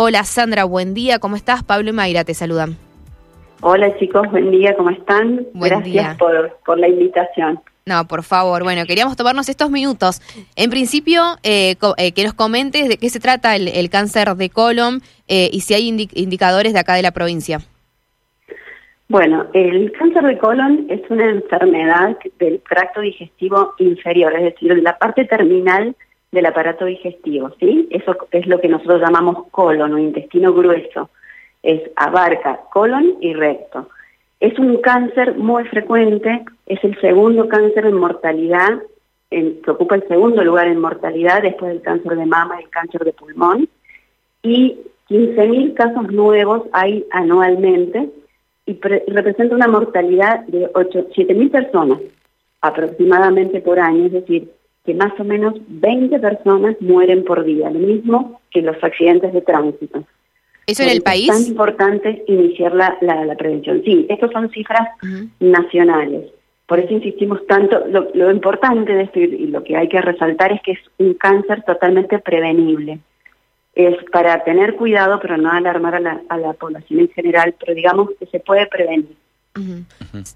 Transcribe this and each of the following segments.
Hola Sandra, buen día, ¿cómo estás? Pablo y Mayra te saludan. Hola chicos, buen día, ¿cómo están? Buen Gracias día. Por, por la invitación. No, por favor, bueno, queríamos tomarnos estos minutos. En principio, eh, eh, que nos comentes de qué se trata el, el cáncer de colon eh, y si hay indi- indicadores de acá de la provincia. Bueno, el cáncer de colon es una enfermedad del tracto digestivo inferior, es decir, de la parte terminal del aparato digestivo, ¿sí? Eso es lo que nosotros llamamos colon o intestino grueso. Es abarca colon y recto. Es un cáncer muy frecuente, es el segundo cáncer en mortalidad, que ocupa el segundo lugar en mortalidad después del cáncer de mama y el cáncer de pulmón. Y 15.000 casos nuevos hay anualmente y pre- representa una mortalidad de 8 7.000 personas aproximadamente por año, es decir, que más o menos 20 personas mueren por día, lo mismo que los accidentes de tránsito. ¿Eso en el eso Es tan país? importante iniciar la, la, la prevención. Sí, estas son cifras nacionales. Por eso insistimos tanto. Lo, lo importante de esto y y lo que hay que resaltar es que es un cáncer totalmente prevenible. Es para tener cuidado, pero no alarmar a la, a la población en general, pero digamos que se puede prevenir.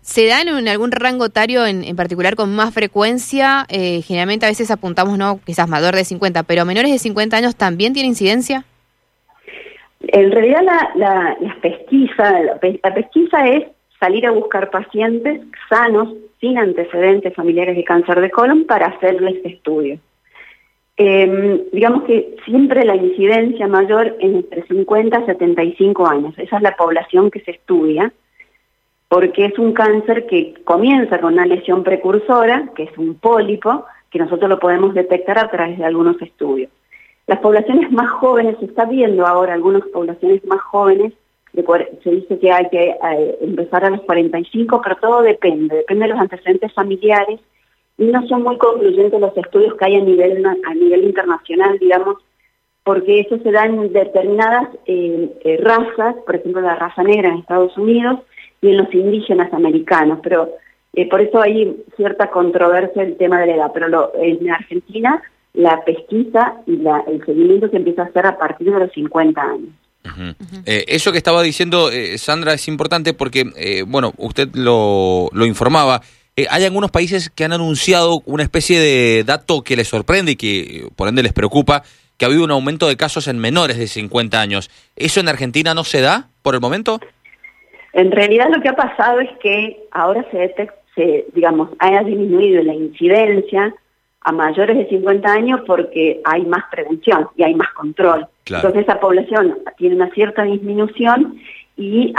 ¿Se dan en algún rango etario en, en particular con más frecuencia? Eh, generalmente a veces apuntamos, no, quizás mayor de 50, pero menores de 50 años también tiene incidencia. En realidad la, la, la, pe- la pesquisa es salir a buscar pacientes sanos, sin antecedentes familiares de cáncer de colon, para hacerles estudios. Eh, digamos que siempre la incidencia mayor es entre 50 y 75 años. Esa es la población que se estudia, porque es un cáncer que comienza con una lesión precursora, que es un pólipo, que nosotros lo podemos detectar a través de algunos estudios. Las poblaciones más jóvenes, se está viendo ahora algunas poblaciones más jóvenes, se dice que hay que eh, empezar a los 45, pero todo depende, depende de los antecedentes familiares, y no son muy concluyentes los estudios que hay a nivel, a nivel internacional, digamos, porque eso se da en determinadas eh, eh, razas, por ejemplo la raza negra en Estados Unidos y en los indígenas americanos, pero eh, por eso hay cierta controversia el tema de la edad, pero lo- en Argentina la pesquisa y la- el seguimiento se empieza a hacer a partir de los 50 años. Eh, eso que estaba diciendo eh, Sandra es importante porque, eh, bueno, usted lo, lo informaba. Hay algunos países que han anunciado una especie de dato que les sorprende y que por ende les preocupa, que ha habido un aumento de casos en menores de 50 años. ¿Eso en Argentina no se da por el momento? En realidad lo que ha pasado es que ahora se, detec- se digamos, ha disminuido la incidencia a mayores de 50 años porque hay más prevención y hay más control. Claro. Entonces esa población tiene una cierta disminución y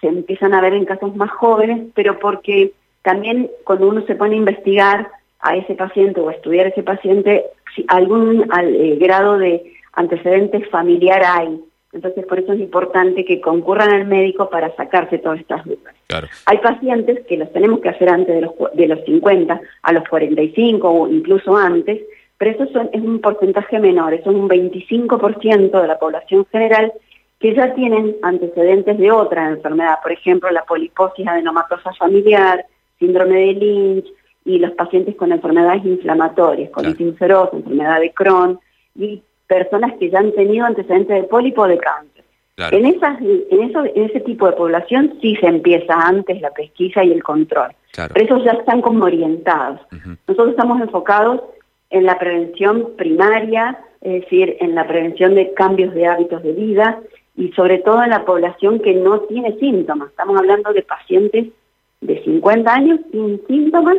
se empiezan a ver en casos más jóvenes, pero porque también cuando uno se pone a investigar a ese paciente o a estudiar a ese paciente, si algún al- eh, grado de antecedentes familiar hay. Entonces por eso es importante que concurran al médico para sacarse todas estas dudas. Claro. Hay pacientes que los tenemos que hacer antes de los, de los 50, a los 45 o incluso antes, pero eso son- es un porcentaje menor, eso es un 25% de la población general que ya tienen antecedentes de otra enfermedad, por ejemplo, la poliposis adenomatosa familiar, síndrome de Lynch y los pacientes con enfermedades inflamatorias, colitis ulcerosa, enfermedad de Crohn y personas que ya han tenido antecedentes de pólipo o de cáncer. Claro. En, esas, en, eso, en ese tipo de población sí se empieza antes la pesquisa y el control. Claro. Pero esos ya están como orientados. Nosotros estamos enfocados en la prevención primaria, es decir, en la prevención de cambios de hábitos de vida y sobre todo en la población que no tiene síntomas. Estamos hablando de pacientes de 50 años sin síntomas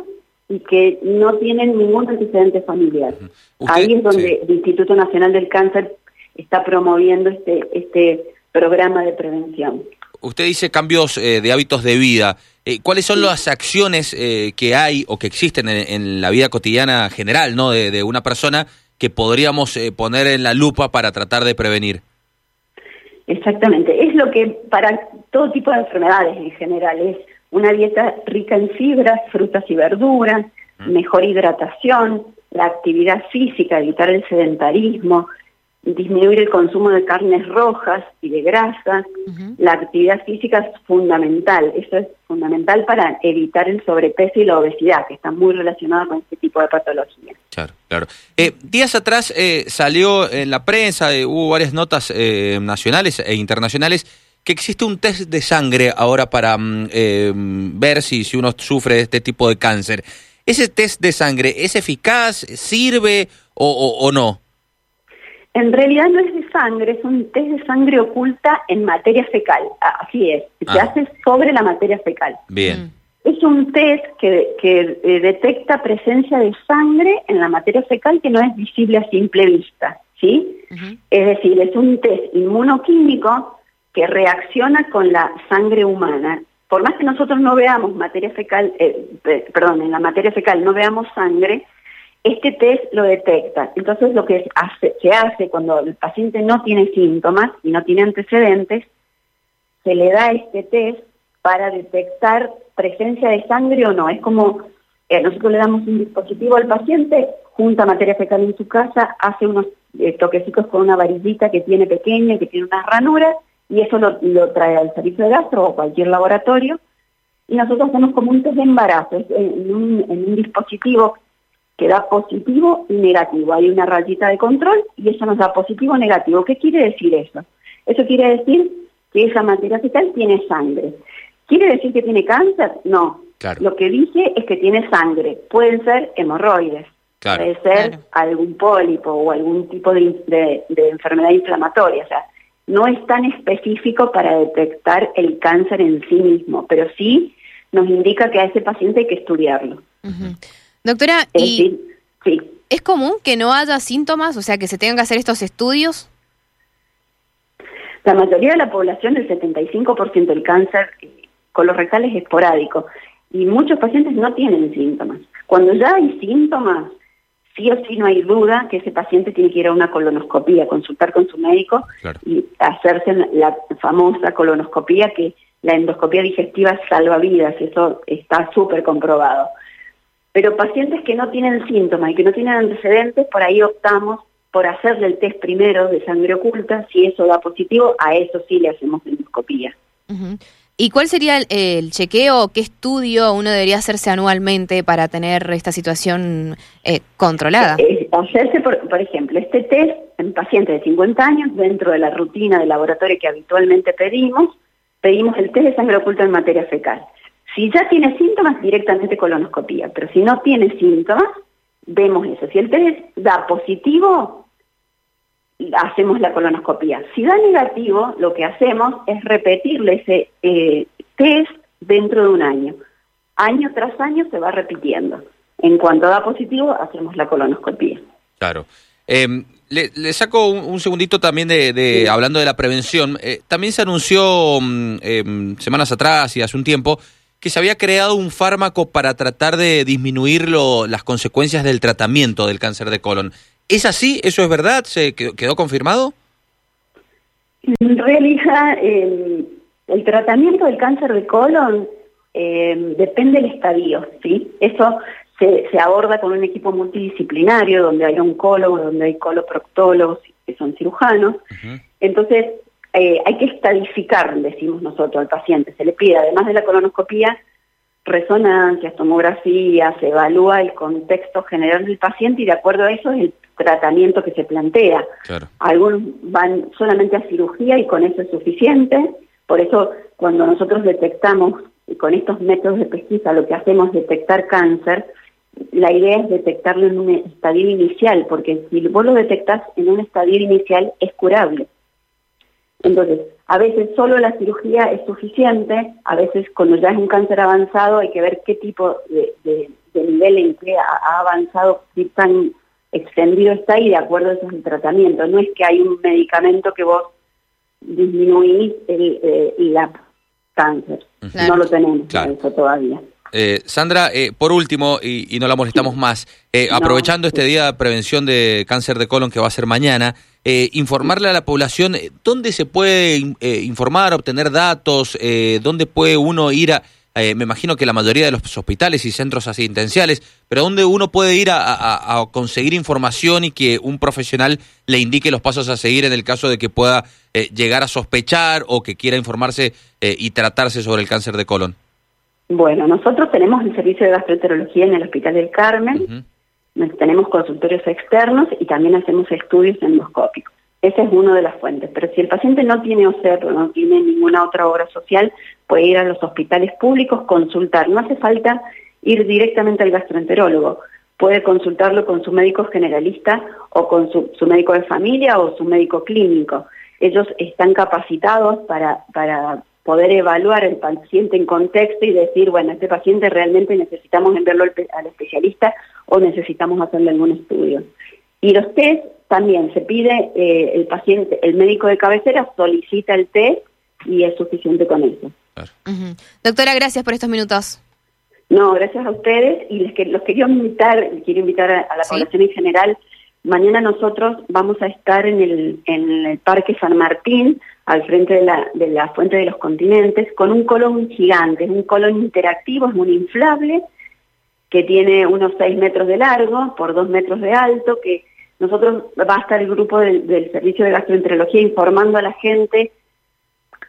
y que no tienen ningún antecedente familiar. Ahí es donde sí. el Instituto Nacional del Cáncer está promoviendo este, este programa de prevención. Usted dice cambios eh, de hábitos de vida. Eh, ¿Cuáles son las acciones eh, que hay o que existen en, en la vida cotidiana general ¿no? de, de una persona que podríamos poner en la lupa para tratar de prevenir? Exactamente, es lo que para todo tipo de enfermedades en general es una dieta rica en fibras, frutas y verduras, mejor hidratación, la actividad física, evitar el sedentarismo, disminuir el consumo de carnes rojas y de grasas. La actividad física es fundamental. Eso es fundamental para evitar el sobrepeso y la obesidad, que está muy relacionada con este tipo de patología. Claro, claro. Eh, días atrás eh, salió en la prensa, eh, hubo varias notas nacionales e internacionales que existe un test de sangre ahora para mm, ver si, si uno sufre de este tipo de cáncer. ¿Ese test de sangre es eficaz? ¿Sirve o, o no? En realidad no es de sangre, es un test de sangre oculta en materia fecal. Así es, se ah. hace sobre la materia fecal. Bien. Es un test que, que eh, detecta presencia de sangre en la materia fecal que no es visible a simple vista, ¿sí? Es decir, es un test inmunoquímico que reacciona con la sangre humana. Por más que nosotros no veamos materia fecal, eh, perdón, en la materia fecal no veamos sangre, este test lo detecta. Entonces lo que se hace cuando el paciente no tiene síntomas y no tiene antecedentes, se le da este test para detectar presencia de sangre o no. Es como eh, nosotros le damos un dispositivo al paciente, junta materia fecal en su casa, hace unos eh, toquecitos con una varillita que tiene pequeña, que tiene unas ranuras, y eso lo, trae al servicio de gastro o cualquier laboratorio. Y nosotros hacemos como un test de embarazo, en un dispositivo que da positivo y negativo. Hay una rayita de control y eso nos da positivo o negativo. ¿Qué quiere decir eso? Eso quiere decir que esa materia fecal tiene sangre. ¿Quiere decir que tiene cáncer? No. Lo que dice es que tiene sangre. Pueden ser hemorroides, puede ser algún pólipo o algún tipo de, de, enfermedad inflamatoria. O sea, no es tan específico para detectar el cáncer en sí mismo, pero sí nos indica que a ese paciente hay que estudiarlo. Doctora, ¿y ¿es común que no haya síntomas, o sea, que se tengan que hacer estos estudios? La mayoría de la población, el 75% del cáncer colorectal es esporádico y muchos pacientes no tienen síntomas. Cuando ya hay síntomas, sí o sí no hay duda que ese paciente tiene que ir a una colonoscopía, consultar con su médico y hacerse la famosa colonoscopía que la endoscopía digestiva salva vidas, eso está súper comprobado. Pero pacientes que no tienen síntomas y que no tienen antecedentes, por ahí optamos por hacerle el test primero de sangre oculta. Si eso da positivo, a eso sí le hacemos endoscopía. ¿Y cuál sería el, chequeo, qué estudio uno debería hacerse anualmente para tener esta situación eh, controlada? hacerse, por, por, ejemplo, este test en pacientes de 50 años, dentro de la rutina de laboratorio que habitualmente pedimos, pedimos el test de sangre oculta en materia fecal. Si ya tiene síntomas, directamente colonoscopía, pero si no tiene síntomas, vemos eso. Si el test da positivo, hacemos la colonoscopía. Si da negativo, lo que hacemos es repetirle ese eh, test dentro de un año. Año tras año se va repitiendo. En cuanto da positivo, hacemos la colonoscopía. Claro. Em, le, saco un, segundito también de, hablando de la prevención. Eh, también se anunció mm, em, semanas atrás y hace un tiempo que se había creado un fármaco para tratar de disminuir las consecuencias del tratamiento del cáncer de colon. ¿Es así? ¿Eso es verdad? ¿Se quedó, confirmado? En realidad, el tratamiento del cáncer de colon em, depende del estadio, ¿sí? Eso se, aborda con un equipo multidisciplinario donde hay oncólogos, donde hay coloproctólogos que son cirujanos. Entonces, eh, hay que estadificar, decimos nosotros al paciente. Se le pide, además de la colonoscopía, resonancias, tomografía, se evalúa el contexto general del paciente y de acuerdo a eso es el tratamiento que se plantea. Algunos van solamente a cirugía y con eso es suficiente. Por eso cuando nosotros detectamos con estos métodos de pesquisa lo que hacemos es detectar cáncer, la idea es detectarlo en un estadio inicial, porque si vos lo detectas en un estadio inicial es curable. Entonces, a veces solo la cirugía es suficiente, a veces cuando ya es un cáncer avanzado hay que ver qué tipo de, nivel en que ha, avanzado, qué tan extendido está y de acuerdo a eso es el tratamiento. No es que hay un medicamento que vos disminuís el, eh, la cáncer. No lo tenemos eso todavía. Eh, Sandra, eh, por último, y, no la molestamos más, eh, aprovechando este día de prevención de cáncer de colon que va a ser mañana, informarle a la población dónde se puede informar, obtener datos, dónde puede uno ir a, eh, me imagino que la mayoría de los hospitales y centros asistenciales, pero ¿dónde uno puede ir a, conseguir información y que un profesional le indique los pasos a seguir en el caso de que pueda eh, llegar a sospechar o que quiera informarse eh, y tratarse sobre el cáncer de colon? Bueno, nosotros tenemos el servicio de gastroenterología en el Hospital del Carmen, tenemos consultorios externos y también hacemos estudios endoscópicos. Esa es una de las fuentes. Pero si el paciente no tiene OCER o no tiene ninguna otra obra social, puede ir a los hospitales públicos, consultar. No hace falta ir directamente al gastroenterólogo. Puede consultarlo con su médico generalista o con su, médico de familia o su médico clínico. Ellos están capacitados para, para poder evaluar el paciente en contexto y decir, bueno, este paciente realmente necesitamos enviarlo al especialista o necesitamos hacerle algún estudio. Y los test también se pide, eh, el paciente, el médico de cabecera solicita el test y es suficiente con eso. Doctora, gracias por estos minutos. No, gracias a ustedes y les que, los quería invitar, quiero invitar a, la población en general. Mañana nosotros vamos a estar en el, en el Parque San Martín, al frente de la, de la Fuente de los Continentes, con un colón gigante, es un colón interactivo, es un inflable, que tiene unos 6 metros de largo por 2 metros de alto, que nosotros va a estar el grupo del, Servicio de Gastroenterología informando a la gente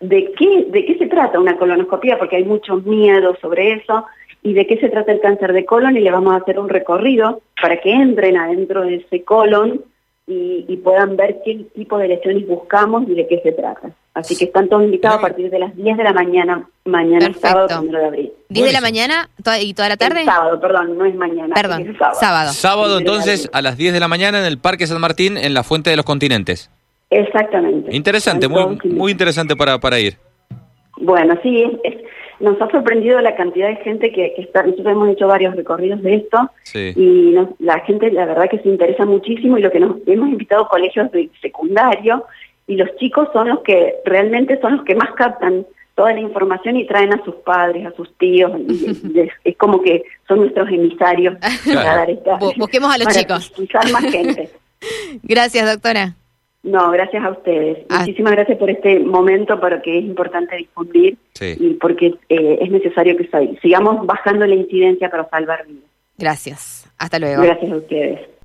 de qué, de qué se trata una colonoscopia, porque hay mucho miedo sobre eso, y de qué se trata el cáncer de colon, y le vamos a hacer un recorrido para que entren adentro de ese colon y, puedan ver qué tipo de lesiones buscamos y de qué se trata. Así que están todos invitados a partir de las 10 de la mañana, mañana sábado, 1 de abril. ¿10 de la mañana y toda la tarde? sábado, perdón, no es mañana. Perdón, sábado. Sábado, entonces, a las 10 de la mañana en el Parque San Martín, en la Fuente de los Continentes. Exactamente. Interesante, muy, muy interesante para, para ir. Bueno, sí, es, nos ha sorprendido la cantidad de gente que, está, nosotros hemos hecho varios recorridos de esto y la gente la verdad que se interesa muchísimo y lo que nos hemos invitado colegios de secundario y los chicos son los que realmente son los que más captan toda la información y traen a sus padres, a sus tíos, es, como que son nuestros emisarios para dar esta, Busquemos a los chicos. más gente. Gracias, doctora. No, gracias a ustedes. Ah. Muchísimas gracias por este momento, porque es importante difundir y porque eh, es necesario que sigamos bajando la incidencia para salvar vidas. Gracias. Hasta luego. Gracias a ustedes.